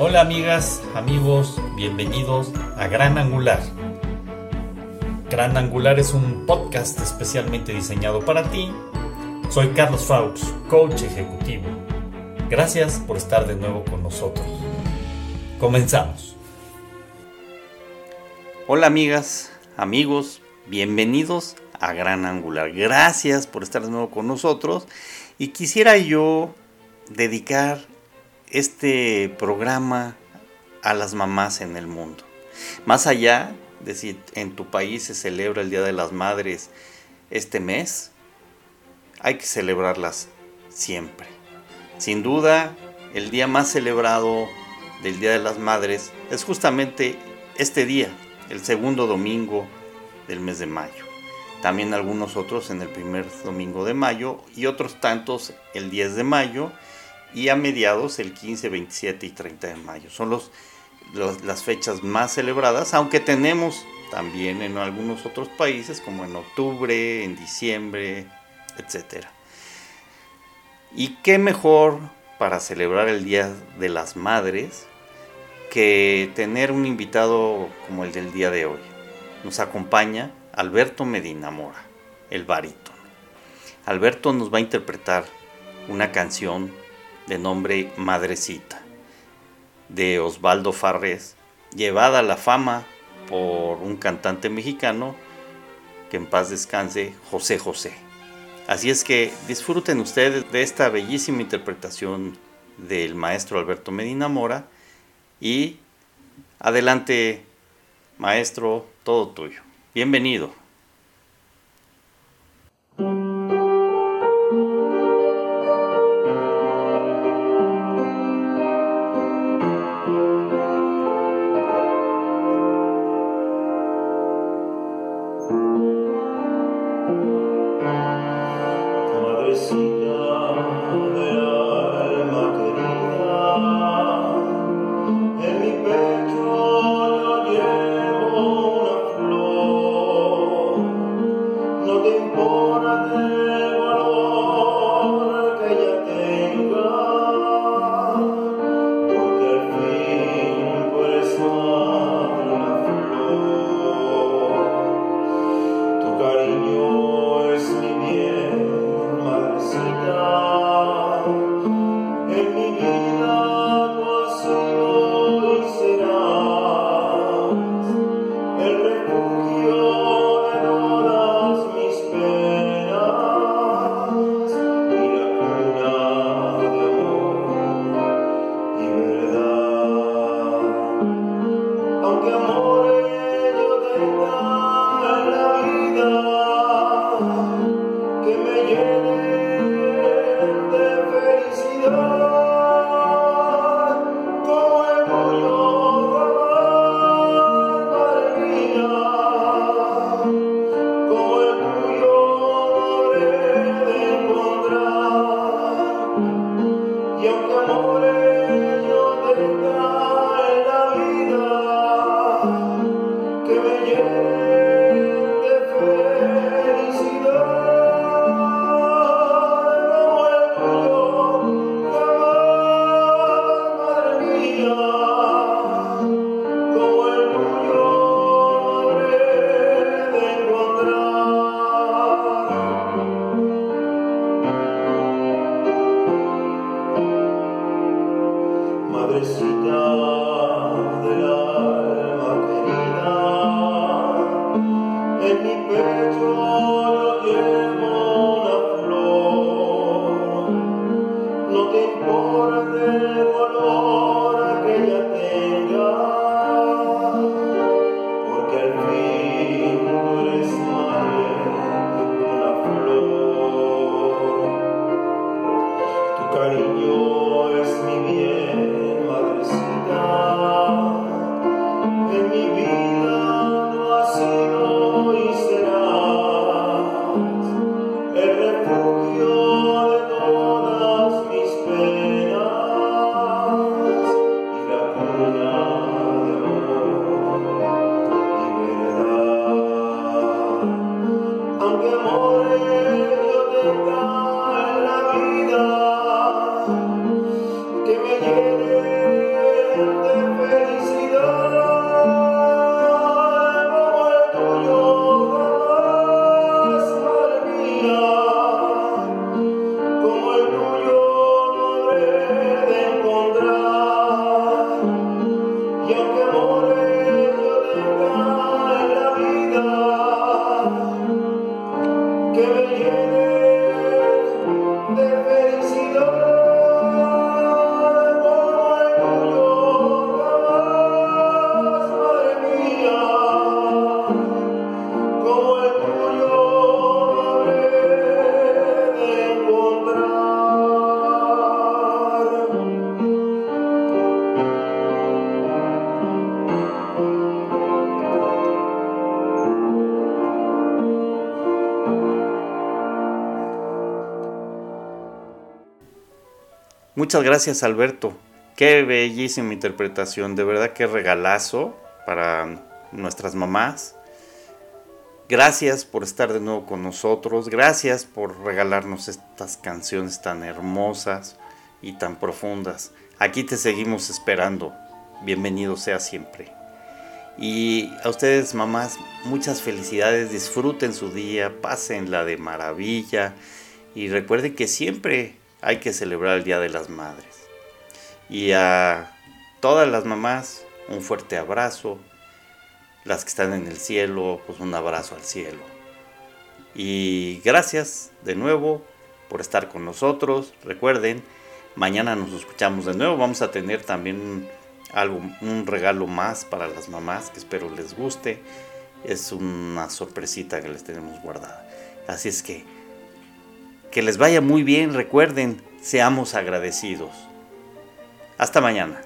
Hola amigas, amigos, bienvenidos a Gran Angular. Gran Angular es un podcast especialmente diseñado para ti. Soy Carlos Faux, coach ejecutivo. Gracias por estar de nuevo con nosotros. Comenzamos. Hola amigas, amigos, bienvenidos a Gran Angular. Gracias por estar de nuevo con nosotros. Y quisiera yo dedicar este programa a las mamás en el mundo. Más allá de si en tu país se celebra el Día de las Madres este mes, hay que celebrarlas siempre. Sin duda, el día más celebrado del Día de las Madres es justamente este día, el segundo domingo del mes de mayo. También algunos otros en el primer domingo de mayo y otros tantos el 10 de mayo y a mediados el 15, 27 y 30 de mayo. Son los, las fechas más celebradas, aunque tenemos también en algunos otros países como en octubre, en diciembre, etc. ¿Y qué mejor para celebrar el Día de las Madres que tener un invitado como el del día de hoy? Nos acompaña Alberto Medina Mora, el barítono. Alberto nos va a interpretar una canción de nombre Madrecita, de Osvaldo Farrés, llevada a la fama por un cantante mexicano que en paz descanse, José José. Así es que disfruten ustedes de esta bellísima interpretación del maestro Alberto Medina Mora y adelante, maestro, todo tuyo. Bienvenido. Que Muchas gracias Alberto. Qué bellísima interpretación, de verdad qué regalazo para nuestras mamás. Gracias por estar de nuevo con nosotros, gracias por regalarnos estas canciones tan hermosas y tan profundas. Aquí te seguimos esperando. Bienvenido sea siempre. Y a ustedes, mamás, muchas felicidades, disfruten su día, pásenla de maravilla y recuerden que siempre hay que celebrar el Día de las Madres. Y a todas las mamás, un fuerte abrazo. Las que están en el cielo, pues un abrazo al cielo. Y gracias de nuevo por estar con nosotros. Recuerden, mañana nos escuchamos de nuevo. Vamos a tener también algo, un regalo más para las mamás que espero les guste. Es una sorpresita que les tenemos guardada. Así es que que les vaya muy bien. Recuerden, seamos agradecidos. Hasta mañana.